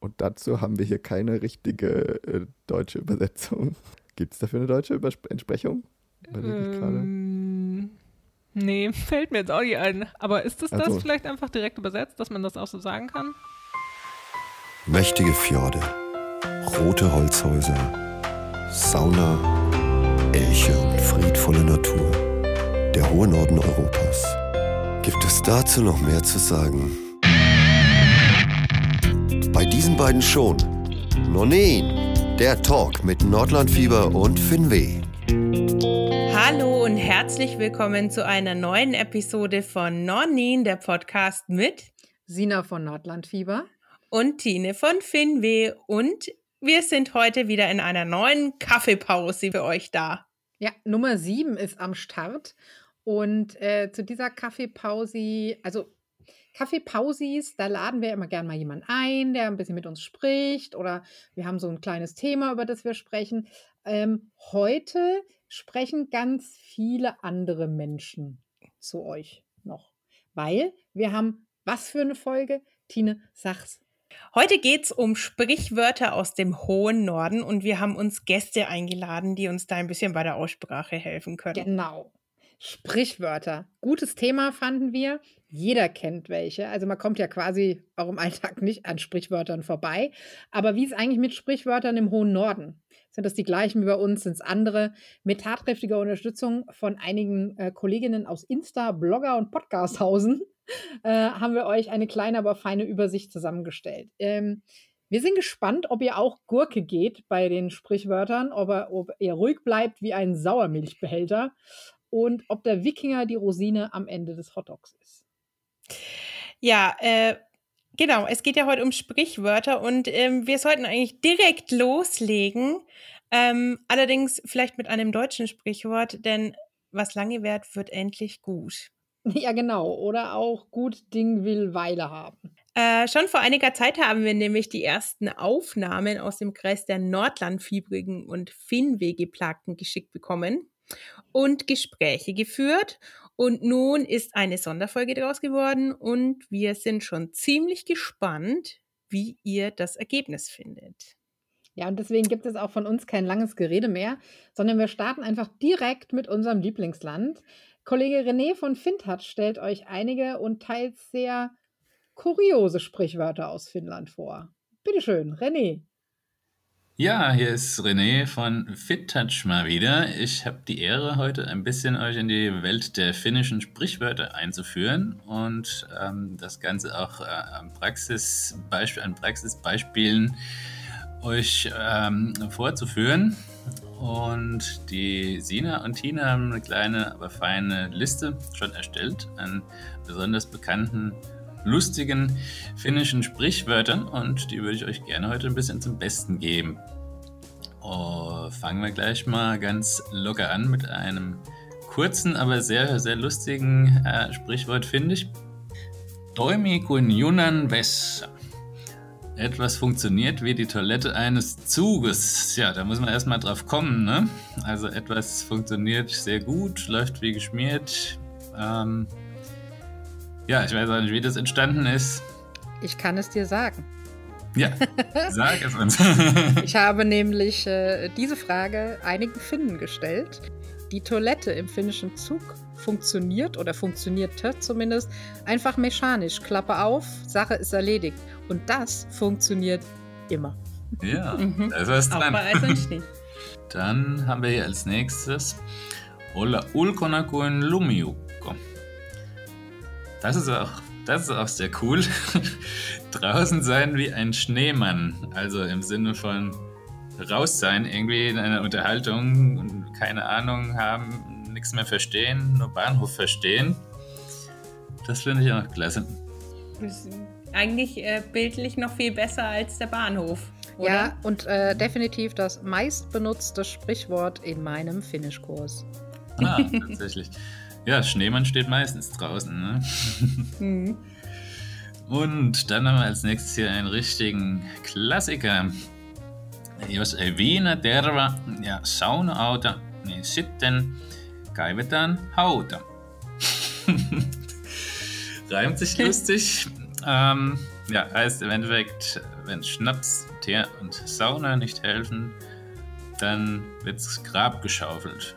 Und dazu haben wir hier keine richtige äh, deutsche Übersetzung. Gibt es dafür eine deutsche Übers Entsprechung? Ähm, nee, fällt mir jetzt auch nicht ein. Aber ist es das, Also- das vielleicht einfach direkt übersetzt, dass man das auch so sagen kann? Mächtige Fjorde, rote Holzhäuser, Sauna, Elche und friedvolle Natur. Der hohe Norden Europas. Gibt es dazu noch mehr zu sagen? Bei diesen beiden schon. Nonin, der Talk mit Nordlandfieber und Finweh. Hallo und herzlich willkommen zu einer neuen Episode von Nornin, der Podcast mit Sina von Nordlandfieber. und Tine von Finweh. Und wir sind heute wieder in einer neuen Kaffeepause für euch da. Ja, Nummer sieben ist am Start. Und äh, zu dieser Kaffeepause, also Kaffeepausis, da laden wir immer gern mal jemanden ein, der ein bisschen mit uns spricht oder wir haben so ein kleines Thema, über das wir sprechen. Ähm, heute sprechen ganz viele andere Menschen zu euch noch, weil wir haben was für eine Folge? Tine, sag's. Heute geht's um Sprichwörter aus dem hohen Norden und wir haben uns Gäste eingeladen, die uns da ein bisschen bei der Aussprache helfen können. Genau. Sprichwörter. Gutes Thema fanden wir. Jeder kennt welche. Also man kommt ja quasi auch im Alltag nicht an Sprichwörtern vorbei. Aber wie ist eigentlich mit Sprichwörtern im hohen Norden? Sind das die gleichen wie bei uns? Sind es andere? Mit tatkräftiger Unterstützung von einigen äh, Kolleginnen aus Insta, Blogger und Podcasthausen äh, haben wir euch eine kleine, aber feine Übersicht zusammengestellt. Ähm, wir sind gespannt, ob ihr auch Gurke geht bei den Sprichwörtern, ob, er, ob ihr ruhig bleibt wie ein Sauermilchbehälter und ob der Wikinger die Rosine am Ende des Hotdogs ist. Ja, äh, genau. Es geht ja heute um Sprichwörter und ähm, wir sollten eigentlich direkt loslegen. Ähm, allerdings vielleicht mit einem deutschen Sprichwort, denn was lange währt, wird endlich gut. Ja, genau. Oder auch gut Ding will Weile haben. Äh, schon vor einiger Zeit haben wir nämlich die ersten Aufnahmen aus dem Kreis der Nordlandfiebrigen und Finnwehgeplagten geschickt bekommen und Gespräche geführt. Und nun ist eine Sonderfolge daraus geworden und wir sind schon ziemlich gespannt, wie ihr das Ergebnis findet. Ja, und deswegen gibt es auch von uns kein langes Gerede mehr, sondern wir starten einfach direkt mit unserem Lieblingsland. Kollege René von Fintouch stellt euch einige und teils sehr kuriose Sprichwörter aus Finnland vor. Bitteschön, René. Ja, hier ist René von FitTouch mal wieder. Ich habe die Ehre, heute ein bisschen euch in die Welt der finnischen Sprichwörter einzuführen und ähm, das Ganze auch äh, an, Praxisbeispiel, an Praxisbeispielen euch ähm, vorzuführen. Und die Sina und Tina haben eine kleine, aber feine Liste schon erstellt an besonders bekannten lustigen finnischen Sprichwörtern und die würde ich euch gerne heute ein bisschen zum Besten geben. Oh, fangen wir gleich mal ganz locker an mit einem kurzen, aber sehr, sehr lustigen äh, Sprichwort, finde ich. Toimi kun junan vessa. Etwas funktioniert wie die Toilette eines Zuges. Ja, da muss man erstmal drauf kommen, ne? Also etwas funktioniert sehr gut, läuft wie geschmiert. Ähm, ja, ich weiß auch nicht, wie das entstanden ist. Ich kann es dir sagen. Ja, sag es uns. Ich habe nämlich äh, diese Frage einigen Finnen gestellt. Die Toilette im finnischen Zug funktioniert oder funktionierte zumindest einfach mechanisch. Klappe auf, Sache ist erledigt. Und das funktioniert immer. ja, Mhm. da ist was Auch dran. bei Eis und Schnee. Dann haben wir hier als nächstes Olla ulkona kuin lumiukko. Das ist auch, das ist auch sehr cool. Draußen sein wie ein Schneemann. Also im Sinne von raus sein, irgendwie in einer Unterhaltung und keine Ahnung haben, nichts mehr verstehen, nur Bahnhof verstehen. Das finde ich auch klasse. Ist eigentlich äh, bildlich noch viel besser als der Bahnhof. Oder? Ja, und äh, definitiv das meistbenutzte Sprichwort in meinem Finnischkurs. Ah, tatsächlich. Ja, Schneemann steht meistens draußen. Ne? Mhm. Und dann haben wir als nächstes hier einen richtigen Klassiker. Jos ei viinaterva ja sauna auta, niin sitten kaivetaan hauta. Reimt sich lustig. ähm, ja, heißt im Endeffekt, wenn Schnaps, Teer und Sauna nicht helfen, dann wird's Grab geschaufelt,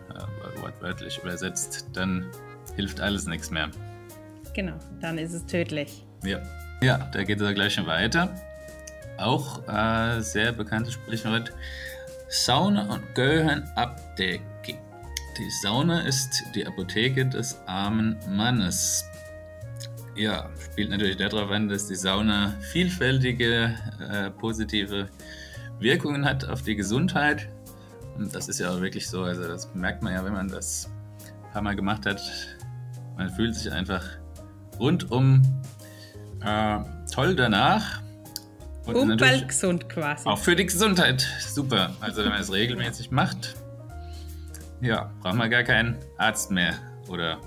wortwörtlich übersetzt. Dann hilft alles nichts mehr. Genau, dann ist es tödlich. Ja, ja da geht es gleich schon weiter. Auch äh, sehr bekanntes Sprichwort. Sauna und gehören Abdecke. Die Sauna ist die Apotheke des armen Mannes. Ja, spielt natürlich darauf an, dass die Sauna vielfältige äh, positive Wirkungen hat auf die Gesundheit. Und das ist ja auch wirklich so. Also, das merkt man ja, wenn man das ein paar Mal gemacht hat. Man fühlt sich einfach rundum äh, toll danach. Und, bald gesund quasi. Auch für die Gesundheit. Super. Also, wenn man es regelmäßig macht, ja, braucht man gar keinen Arzt mehr. Oder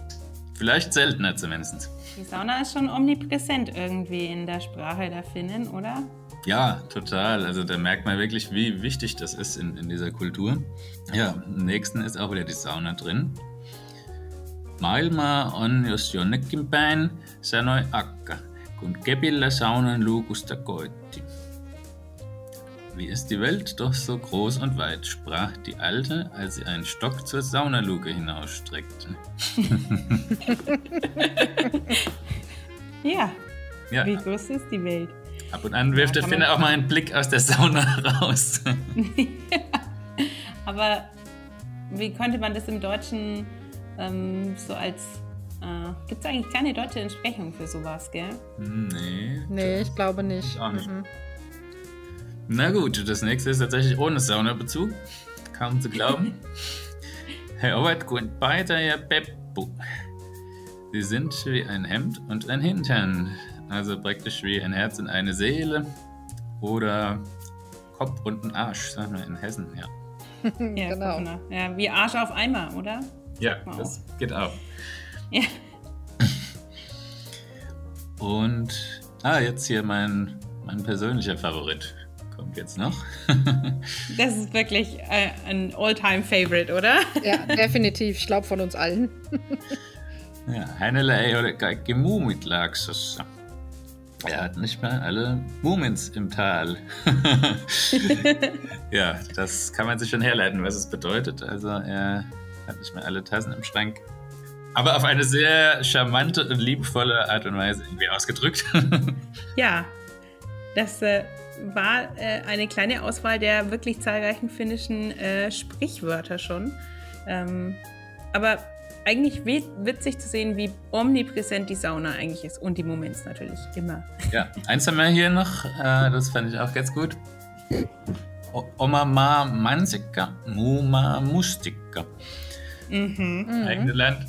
vielleicht seltener zumindest. Die Sauna ist schon omnipräsent irgendwie in der Sprache der Finnen, oder? Ja, total. Also da merkt man wirklich, wie wichtig das ist in, in dieser Kultur. Ja, im nächsten ist auch wieder die Sauna drin. Maailma on jos jonnekin päin, sanoi Akka, kun kepillä saunan luukusta koitti. Wie ist die Welt doch so groß und weit, sprach die Alte, als sie einen Stock zur Saunaluke hinausstreckte. ja. ja. Wie groß ist die Welt? Ab und an wirft ja, der Finne auch mal einen Blick aus der Sauna raus. Aber wie könnte man das im Deutschen ähm, so als. Äh, Gibt es eigentlich keine deutsche Entsprechung für sowas, gell? Nee. Nee, ich glaube nicht. Auch nicht. Mhm. Na gut, das nächste ist tatsächlich ohne Saunabezug. Kaum zu glauben. Herr Owert gut beide ja Beppo. Sie sind wie ein Hemd und ein Hintern. Also praktisch wie ein Herz und eine Seele. Oder Kopf und ein Arsch, sagen wir in Hessen, ja. ja, genau. Ja, wie Arsch auf Eimer, oder? Ja, das geht auch. Ja. Und, ah, jetzt hier mein, mein persönlicher Favorit kommt jetzt noch. das ist wirklich äh, ein All-Time-Favorite, oder? ja, definitiv. Ich glaube von uns allen. ja, hänellä ei ole kaikki muumit laaksossa. Er hat nicht mal alle Mumins im Tal. ja, das kann man sich schon herleiten, was es bedeutet. Also er hat nicht mehr alle Tassen im Schrank. Aber auf eine sehr charmante und liebevolle Art und Weise irgendwie ausgedrückt. ja, das äh, war äh, eine kleine Auswahl der wirklich zahlreichen finnischen äh, Sprichwörter schon. Ähm, aber eigentlich witzig zu sehen, wie omnipräsent die Sauna eigentlich ist. Und die Moments natürlich immer. Ja, eins haben wir hier noch, äh, das fand ich auch ganz gut. Oma ma mansika, muma mustika. Mhm. Eigene Land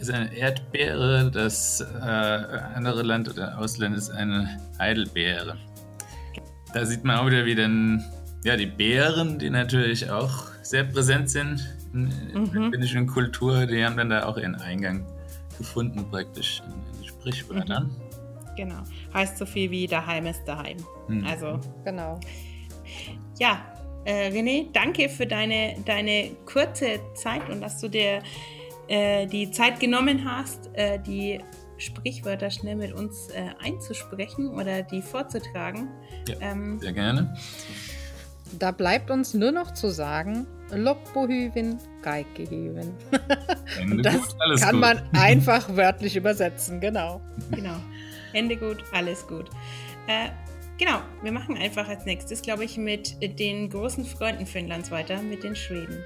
ist eine Erdbeere, das äh, andere Land oder Ausland ist eine Heidelbeere. Da sieht man auch wieder, wie dann ja, die Beeren, die natürlich auch sehr präsent sind in, in mhm. der finnischen Kultur, die haben dann da auch ihren Eingang gefunden, praktisch in, in Sprichwörtern. Mhm. Genau. Heißt so viel wie daheim ist daheim. Mhm. Also, genau. Ja, äh, René, danke für deine, deine kurze Zeit und dass du dir äh, die Zeit genommen hast, äh, die Sprichwörter schnell mit uns äh, einzusprechen oder die vorzutragen. Ja, ähm, sehr gerne. Da bleibt uns nur noch zu sagen, Loppohüvin, Geigehüvin. das gut, kann gut. man einfach wörtlich übersetzen, genau. Genau. Ende gut, alles gut. Äh, genau, wir machen einfach als nächstes, glaube ich, mit den großen Freunden Finnlands weiter, mit den Schweden.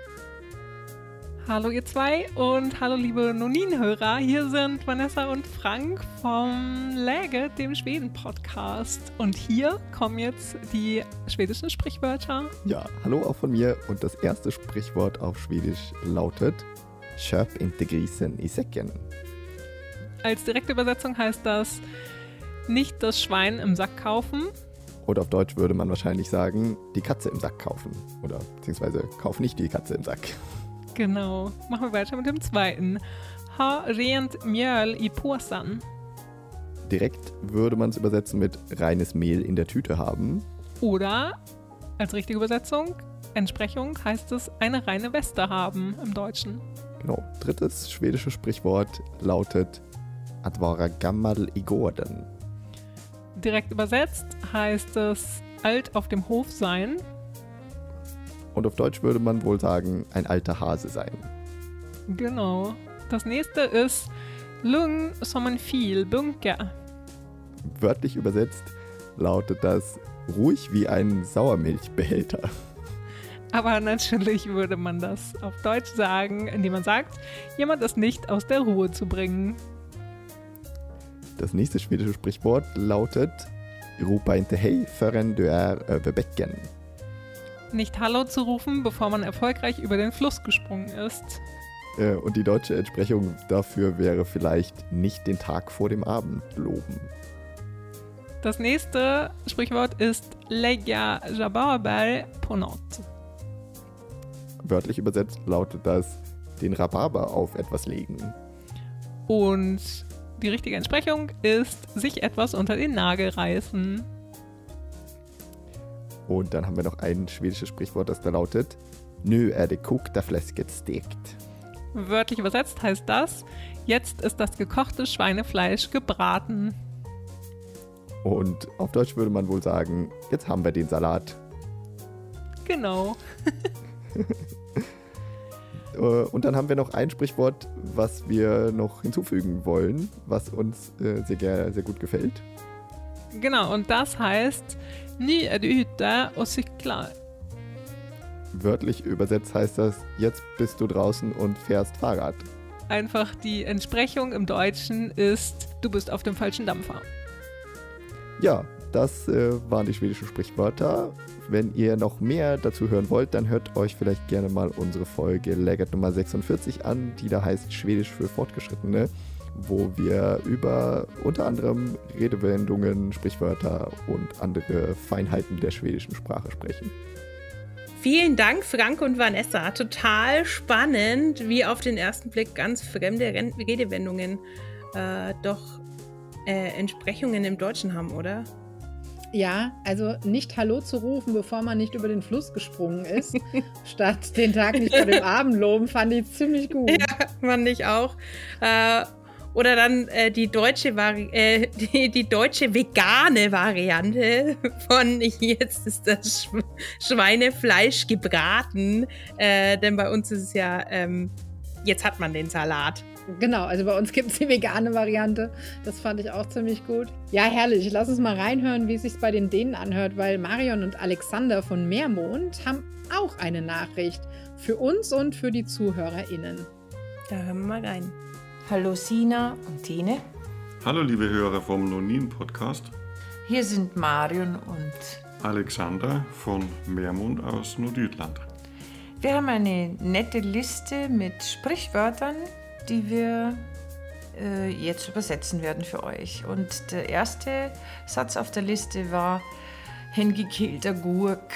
Hallo ihr zwei und hallo liebe Nonin-Hörer. Hier sind Vanessa und Frank vom Läge, dem Schweden-Podcast. Und hier kommen jetzt die schwedischen Sprichwörter. Ja, hallo auch von mir. Und das erste Sprichwort auf Schwedisch lautet Köp inte grisen i säcken. Als direkte Übersetzung heißt das nicht das Schwein im Sack kaufen. Oder auf Deutsch würde man wahrscheinlich sagen, die Katze im Sack kaufen. Oder beziehungsweise kauf nicht die Katze im Sack. Genau. Machen wir weiter mit dem zweiten. Ha rent mjöl i påsen. Direkt würde man es übersetzen mit reines Mehl in der Tüte haben. Oder als richtige Übersetzung, Entsprechung heißt es eine reine Weste haben im Deutschen. Genau. Drittes schwedisches Sprichwort lautet Att vara gammal i gården. Direkt übersetzt heißt es alt auf dem Hof sein. Und auf Deutsch würde man wohl sagen, ein alter Hase sein. Genau. Das nächste ist Lung som en viel bunker. Wörtlich übersetzt lautet das ruhig wie ein Sauermilchbehälter. Aber natürlich würde man das auf Deutsch sagen, indem man sagt, jemand ist nicht aus der Ruhe zu bringen. Das nächste schwedische Sprichwort lautet Rupa inte hej förrän du är över bäcken. Nicht Hallo zu rufen, bevor man erfolgreich über den Fluss gesprungen ist. Äh, Und die deutsche Entsprechung dafür wäre vielleicht nicht den Tag vor dem Abend loben. Das nächste Sprichwort ist Lägga Rhabarber på något. Wörtlich übersetzt lautet das den Rhabarber auf etwas legen. Und die richtige Entsprechung ist sich etwas unter den Nagel reißen. Und dann haben wir noch ein schwedisches Sprichwort, das da lautet Nu är det kokta fläsket stekt. Wörtlich übersetzt heißt das, jetzt ist das gekochte Schweinefleisch gebraten. Und auf Deutsch würde man wohl sagen, jetzt haben wir den Salat. Genau. Äh, Und dann haben wir noch ein Sprichwort, was wir noch hinzufügen wollen, was uns äh, sehr, sehr gut gefällt. Genau, und das heißt, Ny är du ute och cyklar. Wörtlich übersetzt heißt das, jetzt bist du draußen und fährst Fahrrad. Einfach die Entsprechung im Deutschen ist, du bist auf dem falschen Dampfer. Ja, das äh, waren die schwedischen Sprichwörter. Wenn ihr noch mehr dazu hören wollt, dann hört euch vielleicht gerne mal unsere Folge Lägert Nummer 46 an, die da heißt Schwedisch für Fortgeschrittene, wo wir über unter anderem Redewendungen, Sprichwörter und andere Feinheiten der schwedischen Sprache sprechen. Vielen Dank, Frank und Vanessa. Total spannend, wie auf den ersten Blick ganz fremde Redewendungen äh, doch äh, Entsprechungen im Deutschen haben, oder? Ja, also nicht Hallo zu rufen, bevor man nicht über den Fluss gesprungen ist, statt den Tag nicht vor dem Abend loben, fand ich ziemlich gut. Ja, fand ich auch. Äh, oder dann äh, die deutsche Vari äh, die, die deutsche vegane Variante von jetzt ist das Sch Schweinefleisch gebraten. Äh, denn bei uns ist es ja, ähm, jetzt hat man den Salat. Genau, also bei uns gibt es die vegane Variante. Das fand ich auch ziemlich gut. Ja, herrlich. Lass uns mal reinhören, wie es sich bei den Dänen anhört, weil Marion und Alexander von Meermond haben auch eine Nachricht für uns und für die ZuhörerInnen. Da hören wir mal rein. Hallo Sina und Tine. Hallo liebe Hörer vom Nonin-Podcast. Hier sind Marion und Alexander von Meermund aus Nordjütland. wir haben eine nette Liste mit Sprichwörtern, die wir äh, jetzt übersetzen werden für euch. Und der erste Satz auf der Liste war hingekehlter Gurk.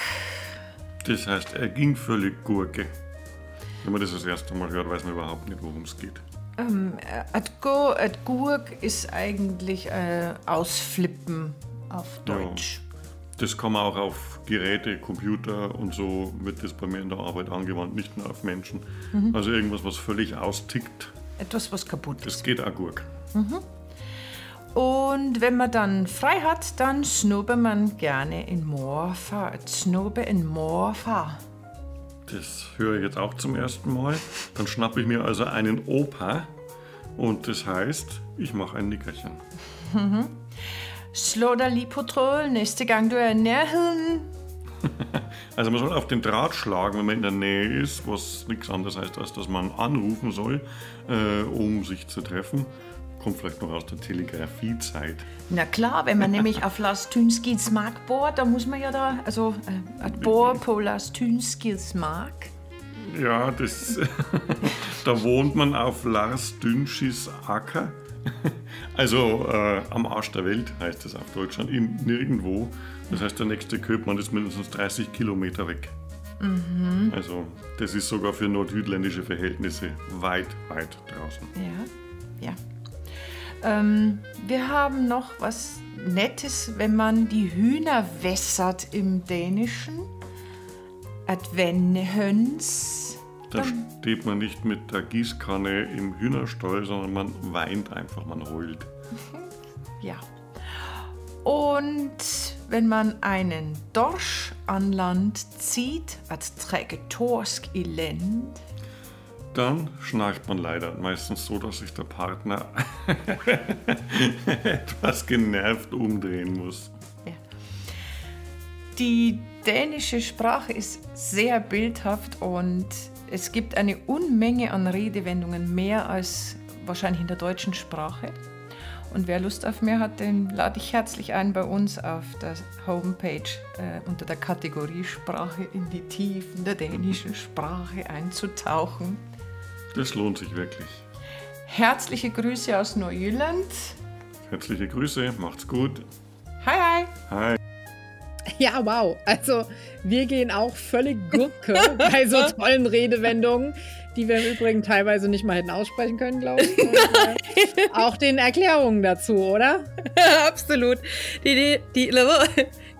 Das heißt, er ging völlig Gurke. Wenn man das das erste Mal hört, weiß man überhaupt nicht, worum es geht. Ähm, äh, at go, at Gurk ist eigentlich äh, ausflippen auf Deutsch. Das kann man auch auf Geräte, Computer und so wird das bei mir in der Arbeit angewandt, nicht nur auf Menschen. Also irgendwas, was völlig austickt, Etwas, was kaputt ist. das geht auch Gurk. Und wenn man dann frei hat, dann snubbe man gerne in Morpha. Snubbe in Morpha. Das höre ich jetzt auch zum ersten Mal. Dann schnappe ich mir also einen Opa und das heißt, ich mache ein Nickerchen. Slå dig lige på tråden næste gang du er i nærheden. Also man soll auf den Draht schlagen, wenn man in der Nähe ist, was nichts anderes heißt, als dass man anrufen soll, äh, um sich zu treffen. Kommt vielleicht noch aus der Telegrafiezeit. Na klar, wenn man nämlich auf Lars Tynskis Mark bohrt, dann muss man ja da, also äh, på Lars Tynskis Mark. Ja, das, da wohnt man auf Lars Dünschis Acker. Also äh, am Arsch der Welt heißt es auf Deutschland, in nirgendwo. Das heißt, der nächste Köpmann ist mindestens 30 Kilometer weg. Also das ist sogar für nordjütländische Verhältnisse weit, weit draußen. Ja, ja. Ähm, wir haben noch was Nettes, wenn man die Hühner wässert im Dänischen. Høns. Da steht man nicht mit der Gießkanne im Hühnerstall, sondern man weint einfach, man heult. Ja. Und wenn man einen Dorsch an Land zieht, als träge Torsk i Land? Dann schnarcht man leider meistens so, dass sich der Partner etwas genervt umdrehen muss. Die dänische Sprache ist sehr bildhaft und es gibt eine Unmenge an Redewendungen, mehr als wahrscheinlich in der deutschen Sprache. Und wer Lust auf mehr hat, den lade ich herzlich ein, bei uns auf der Homepage äh, unter der Kategorie Sprache in die Tiefen der dänischen Sprache einzutauchen. Das lohnt sich wirklich. Herzliche Grüße aus Neujöland. Herzliche Grüße, macht's gut. Hi, hi. Hi. Ja, wow. Also, wir gehen auch völlig Gurke bei so tollen Redewendungen, die wir im Übrigen teilweise nicht mal hätten aussprechen können, glaube ich. Und, äh, auch den Erklärungen dazu, oder? Absolut. Die, die, die,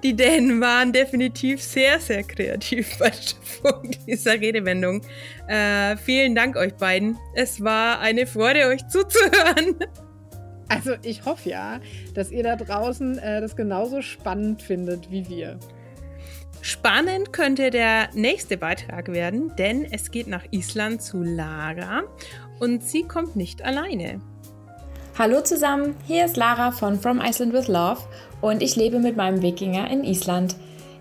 die Dänen waren definitiv sehr, sehr kreativ bei der Stiftung dieser Redewendung. Äh, vielen Dank euch beiden. Es war eine Freude, euch zuzuhören. Also, ich hoffe ja, dass ihr da draußen äh, das genauso spannend findet wie wir. Spannend könnte der nächste Beitrag werden, denn es geht nach Island zu Lara und sie kommt nicht alleine. Hallo zusammen, hier ist Lara von From Iceland with Love und ich lebe mit meinem Wikinger in Island.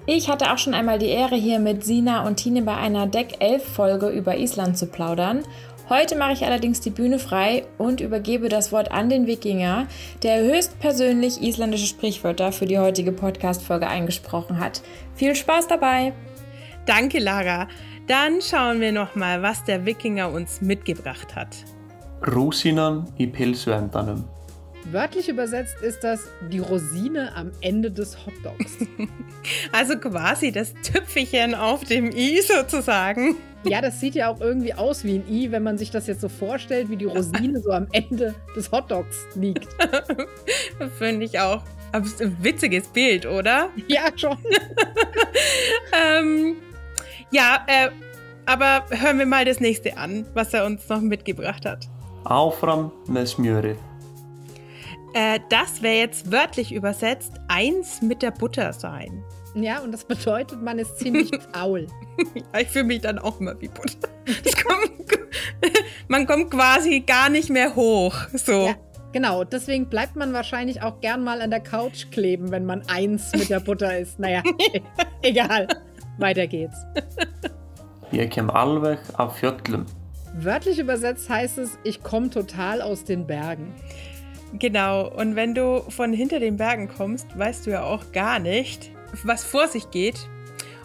Ich hatte auch schon einmal die Ehre, hier mit Sina und Tine bei einer Deck 11 Folge über Island zu plaudern Heute mache ich allerdings die Bühne frei und übergebe das Wort an den Wikinger, der höchstpersönlich isländische Sprichwörter für die heutige Podcast-Folge eingesprochen hat. Viel Spaß dabei! Danke, Lara. Dann schauen wir nochmal, was der Wikinger uns mitgebracht hat. Rúsinan i pilsuendanum. Wörtlich übersetzt ist das die Rosine am Ende des Hotdogs. Also quasi das Tüpfelchen auf dem i sozusagen. Ja, das sieht ja auch irgendwie aus wie ein I, wenn man sich das jetzt so vorstellt, wie die Rosine so am Ende des Hotdogs liegt. Finde ich auch. Aber es ist ein witziges Bild, oder? Ja, schon. ähm, ja, äh, aber hören wir mal das nächste an, was er uns noch mitgebracht hat. Áfram með smjörið. Äh, das wäre jetzt wörtlich übersetzt eins mit der Butter sein. Ja, und das bedeutet, man ist ziemlich faul. ja, ich fühle mich dann auch immer wie Butter. Kommt, man kommt quasi gar nicht mehr hoch. So. Ja, genau, deswegen bleibt man wahrscheinlich auch gern mal an der Couch kleben, wenn man eins mit der Butter ist. Naja, egal. Weiter geht's. Ég kem alveg af fjöllum. Wörtlich übersetzt heißt es, ich komme total aus den Bergen. Genau, und wenn du von hinter den Bergen kommst, weißt du ja auch gar nicht, was vor sich geht.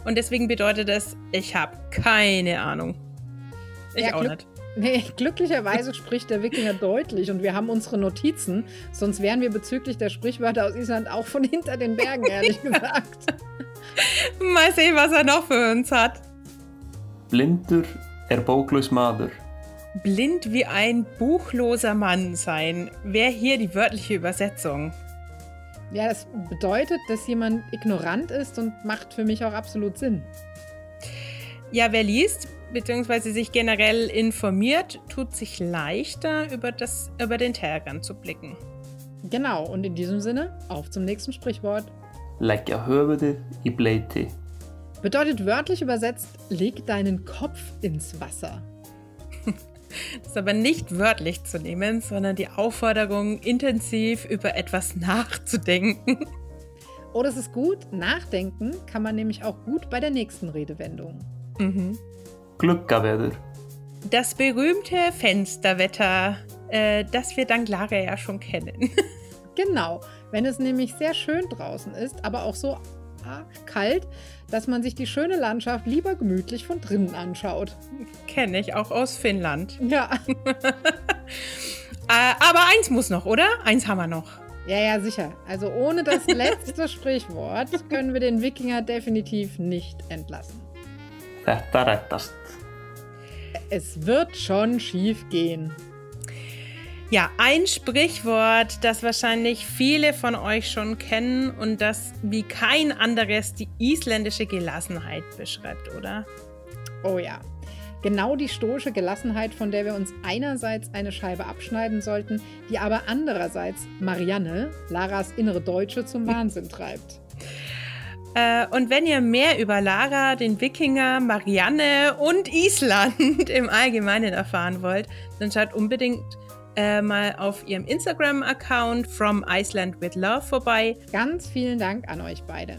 Und deswegen bedeutet es, ich habe keine Ahnung. Ich ja, auch nicht. Nee, glücklicherweise spricht der Wikinger deutlich und wir haben unsere Notizen, sonst wären wir bezüglich der Sprichwörter aus Island auch von hinter den Bergen, ehrlich gesagt. Mal sehen, was er noch für uns hat. Blindur er bóklaus maður. Blind wie ein buchloser Mann sein, wäre hier die wörtliche Übersetzung. Ja, das bedeutet, dass jemand ignorant ist und macht für mich auch absolut Sinn. Ja, wer liest bzw. sich generell informiert, tut sich leichter, über, das, über den Tellerrand zu blicken. Genau, und in diesem Sinne, auf zum nächsten Sprichwort. Leggja höfuðið i bleiti. Bedeutet wörtlich übersetzt, leg deinen Kopf ins Wasser. Das ist aber nicht wörtlich zu nehmen, sondern die Aufforderung, intensiv über etwas nachzudenken. Oh, das ist gut. Nachdenken kann man nämlich auch gut bei der nächsten Redewendung. Mhm. Glückawetter. Das berühmte Fensterwetter, äh, das wir dank Lara ja schon kennen. genau. Wenn es nämlich sehr schön draußen ist, aber auch so kalt, dass man sich die schöne Landschaft lieber gemütlich von drinnen anschaut. Kenne ich auch aus Finnland. Ja. Äh, aber eins muss noch, oder? Eins haben wir noch. Ja, ja, sicher. Also ohne das letzte Sprichwort können wir den Wikinger definitiv nicht entlassen. Es wird schon schief gehen. Ja, ein Sprichwort, das wahrscheinlich viele von euch schon kennen und das wie kein anderes die isländische Gelassenheit beschreibt, oder? Oh ja. Genau die stoische Gelassenheit, von der wir uns einerseits eine Scheibe abschneiden sollten, die aber andererseits Marianne, Laras innere Deutsche, zum Wahnsinn treibt. Äh, und wenn ihr mehr über Lara, den Wikinger, Marianne und Island im Allgemeinen erfahren wollt, dann schaut unbedingt äh, mal auf ihrem Instagram-Account From Iceland with Love vorbei. Ganz vielen Dank an euch beide.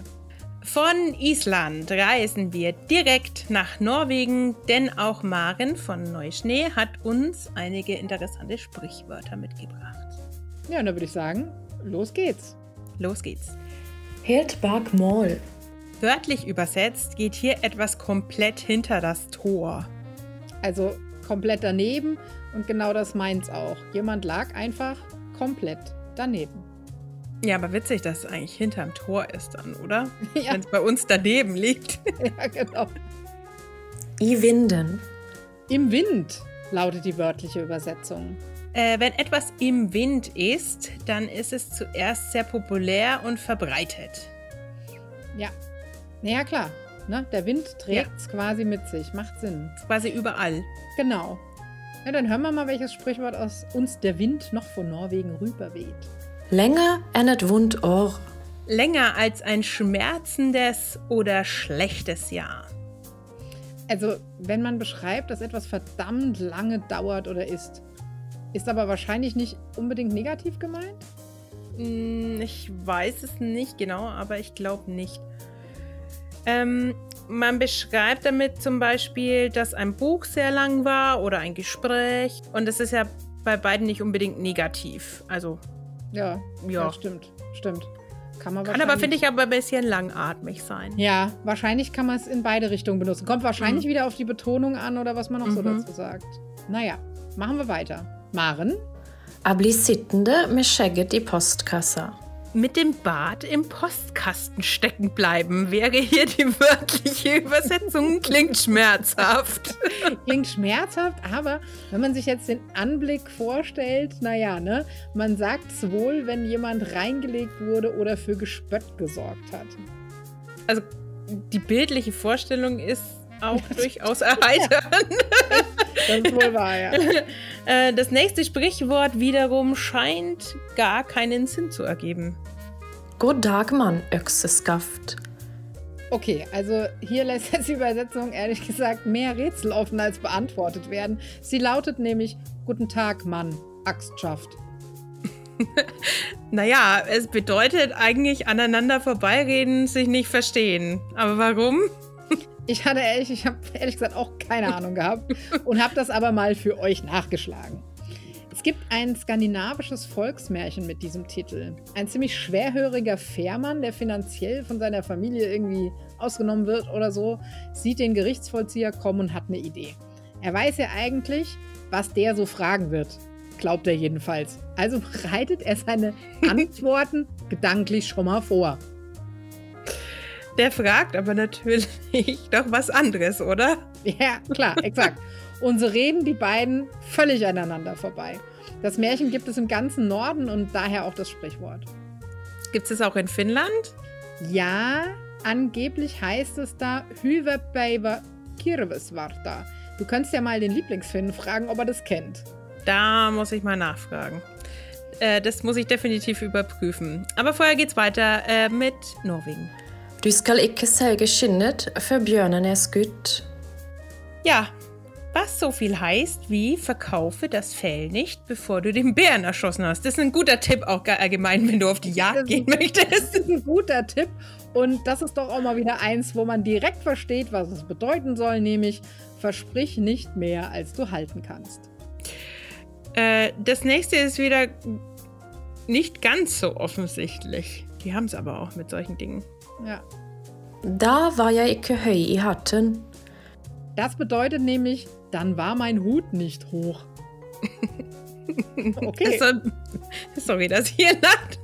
Von Island reisen wir direkt nach Norwegen, denn auch Maren von Neuschnee hat uns einige interessante Sprichwörter mitgebracht. Ja, und da würde ich sagen, los geht's. Los geht's. Helt bak mål. Wörtlich übersetzt geht hier etwas komplett hinter das Tor. Also komplett daneben und genau das meint's auch. Jemand lag einfach komplett daneben. Ja, aber witzig, dass es eigentlich hinterm Tor ist dann, oder? Ja. Wenn es bei uns daneben liegt. ja, genau. I vinden. Im Wind lautet die wörtliche Übersetzung. Äh, wenn etwas im Wind ist, dann ist es zuerst sehr populär und verbreitet. Ja. Naja, klar. Ne? Der Wind trägt es quasi mit sich. Macht Sinn. Quasi überall. Genau. Ja, dann hören wir mal, welches Sprichwort aus uns der Wind noch von Norwegen rüberweht. Länger enn et vondt år. Länger als ein schmerzendes oder schlechtes Jahr. Also, wenn man beschreibt, dass etwas verdammt lange dauert oder ist, ist aber wahrscheinlich nicht unbedingt negativ gemeint? Hm, Ich weiß es nicht genau, aber ich glaube nicht. Ähm, man beschreibt damit zum Beispiel, dass ein Buch sehr lang war oder ein Gespräch. Und das ist ja bei beiden nicht unbedingt negativ. Also Ja, Ja. ja stimmt. Stimmt. Kann man kann aber, finde ich, aber ein bisschen langatmig sein. Ja, wahrscheinlich kann man es in beide Richtungen benutzen. Kommt wahrscheinlich wieder auf die Betonung an oder was man noch so Mhm. dazu sagt. Naja, machen wir weiter. Maren? A bli sittende med skjegget i postkassa. Mit dem Bart im Postkasten stecken bleiben wäre hier die wörtliche Übersetzung. Klingt schmerzhaft. Klingt schmerzhaft, aber wenn man sich jetzt den Anblick vorstellt, naja, ne, man sagt es wohl, wenn jemand reingelegt wurde oder für Gespött gesorgt hat. Also die bildliche Vorstellung ist auch durchaus erheiternd. Das ist wohl wahr, ja. Äh, Das nächste Sprichwort wiederum scheint gar keinen Sinn zu ergeben. God dag, mann, økseskaft. Okay, also hier lässt jetzt die Übersetzung ehrlich gesagt mehr Rätsel offen als beantwortet werden. Sie lautet nämlich: Guten Tag, Mann, Axtschaft. Naja, es bedeutet eigentlich aneinander vorbeireden, sich nicht verstehen. Aber warum? Ich hatte ehrlich, ich habe ehrlich gesagt auch keine Ahnung gehabt und habe das aber mal für euch nachgeschlagen. Es gibt ein skandinavisches Volksmärchen mit diesem Titel. Ein ziemlich schwerhöriger Fährmann, der finanziell von seiner Familie irgendwie ausgenommen wird oder so, sieht den Gerichtsvollzieher kommen und hat eine Idee. Er weiß ja eigentlich, was der so fragen wird. Glaubt er jedenfalls. Also bereitet er seine Antworten gedanklich schon mal vor. Der fragt aber natürlich doch was anderes, oder? Ja, klar, exakt. Und so reden die beiden völlig aneinander vorbei. Das Märchen gibt es im ganzen Norden und daher auch das Sprichwort. Gibt es auch in Finnland? Ja, angeblich heißt es da Hyväpäivä Kirvesvarta. Du könntest ja mal den Lieblingsfinn fragen, ob er das kennt. Da muss ich mal nachfragen. Äh, das muss ich definitiv überprüfen. Aber vorher geht's weiter äh, mit Norwegen. Du skal ikke selge skinnet før bjørnen er skutt. Ja, was so viel heißt wie verkaufe das Fell nicht, bevor du den Bären erschossen hast. Das ist ein guter Tipp auch allgemein, wenn du auf die Jagd gehen Das möchtest. ist ein guter Tipp und das ist doch auch mal wieder eins, wo man direkt versteht, was es bedeuten soll, nämlich versprich nicht mehr, als du halten kannst. Äh, das nächste ist wieder nicht ganz so offensichtlich. Die haben es aber auch mit solchen Dingen. Ja. Da var jeg ikke høy i hatten. Das bedeutet nämlich, dann war mein Hut nicht hoch. Okay. Es soll, sorry, dass hier lacht.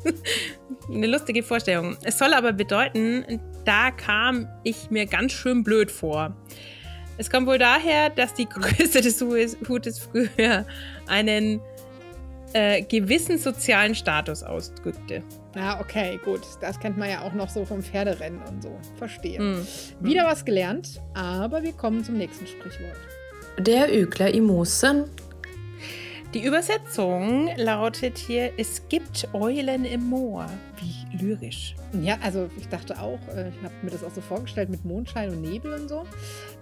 Eine lustige Vorstellung. Es soll aber bedeuten, da kam ich mir ganz schön blöd vor. Es kommt wohl daher, dass die Größe des Hutes Hutes früher einen äh, gewissen sozialen Status ausdrückte. Ja, okay, gut. Das kennt man ja auch noch so vom Pferderennen und so. Verstehe. Hm. Wieder was gelernt, aber wir kommen zum nächsten Sprichwort. Det er ugler i mosen. Die Übersetzung lautet hier: Es gibt Eulen im Moor. Wie lyrisch. Ja, also ich dachte auch, äh, ich habe mir das auch so vorgestellt mit Mondschein und Nebel und so.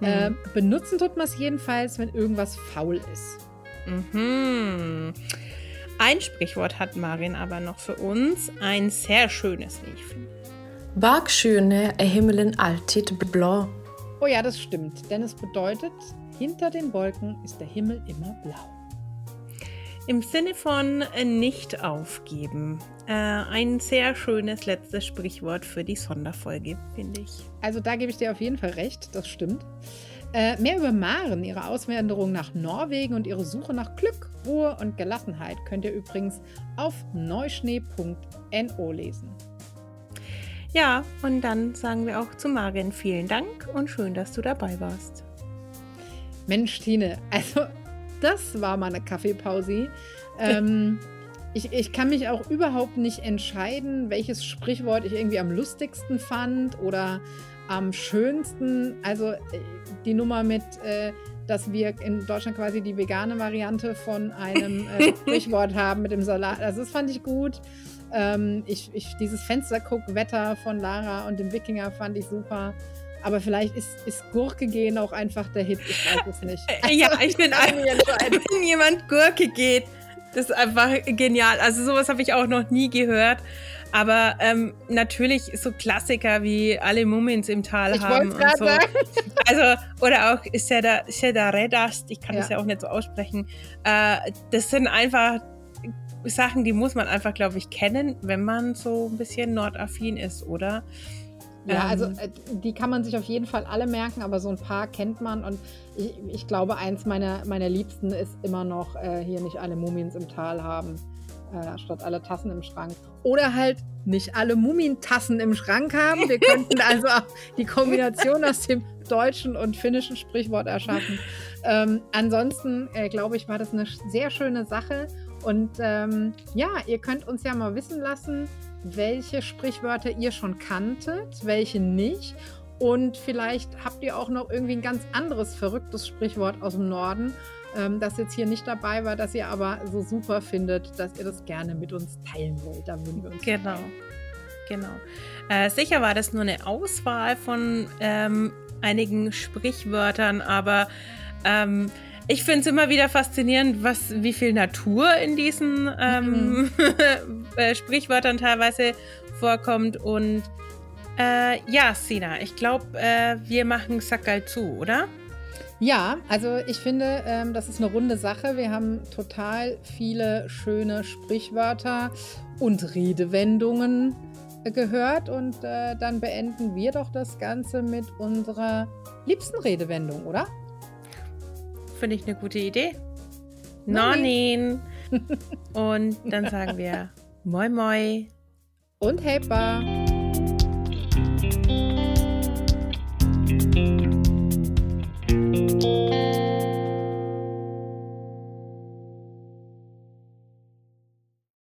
Mhm. Äh, benutzen tut man es jedenfalls, wenn irgendwas faul ist. Mhm. Ein Sprichwort hat Marin aber noch für uns. Ein sehr schönes, wie ich finde. Bergschöne är himlen alltid blå. Oh ja, das stimmt, denn es bedeutet, hinter den Wolken ist der Himmel immer blau. Im Sinne von äh, nicht aufgeben. Äh, ein sehr schönes letztes Sprichwort für die Sonderfolge, finde ich. Also da gebe ich dir auf jeden Fall recht, das stimmt. Äh, mehr über Maren, ihre Auswanderung nach Norwegen und ihre Suche nach Glück, Ruhe und Gelassenheit könnt ihr übrigens auf neuschnee.no lesen. Ja, und dann sagen wir auch zu Marin vielen Dank und schön, dass du dabei warst. Mensch, Tine, also das war mal eine Kaffeepause. Ähm, ich, ich kann mich auch überhaupt nicht entscheiden, welches Sprichwort ich irgendwie am lustigsten fand oder am schönsten. Also äh, die Nummer mit, äh, dass wir in Deutschland quasi die vegane Variante von einem äh, Sprichwort haben mit dem Salat. Also das fand ich gut. Ähm, ich, ich, dieses Fensterguck-Wetter von Lara und dem Wikinger fand ich super. Aber vielleicht ist, ist Gurke gehen auch einfach der Hit. Ich weiß es nicht. Äh, ja, ich bin ein, wenn jemand Gurke geht, das ist einfach genial. Also sowas habe ich auch noch nie gehört. Aber ähm, natürlich so Klassiker wie alle Mumins im Tal Ich haben und so. sagen. Also, oder auch Seda, Seda Redast, ich kann das Ja. ja auch nicht so aussprechen. Äh, das sind einfach Sachen, die muss man einfach, glaube ich, kennen, wenn man so ein bisschen nordaffin ist, oder? Ja, Ähm, also äh, die kann man sich auf jeden Fall alle merken, aber so ein paar kennt man. Und ich, ich glaube, eins meiner, meiner Liebsten ist immer noch äh, hier nicht alle Mumins im Tal haben, äh, statt alle Tassen im Schrank. Oder halt nicht alle Mumintassen im Schrank haben. Wir könnten also auch die Kombination aus dem deutschen und finnischen Sprichwort erschaffen. Ähm, ansonsten, äh, glaube ich, war das eine sehr schöne Sache. Und ähm, ja, ihr könnt uns ja mal wissen lassen, welche Sprichwörter ihr schon kanntet, welche nicht. Und vielleicht habt ihr auch noch irgendwie ein ganz anderes verrücktes Sprichwort aus dem Norden, ähm, das jetzt hier nicht dabei war, das ihr aber so super findet, dass ihr das gerne mit uns teilen wollt. Da würden wir uns Genau. Genau. Äh, sicher war das nur eine Auswahl von ähm, einigen Sprichwörtern, aber ähm, ich finde es immer wieder faszinierend, was, wie viel Natur in diesen ähm, äh, Sprichwörtern teilweise vorkommt. Und äh, ja, Sina, ich glaube, äh, wir machen Sackerl zu, oder? Ja, also ich finde, ähm, das ist eine runde Sache. Wir haben total viele schöne Sprichwörter und Redewendungen äh, gehört und äh, dann beenden wir doch das Ganze mit unserer liebsten Redewendung, oder? Finde ich eine gute Idee. Nonnin. Und dann sagen wir Moi Moi. Und Hepa.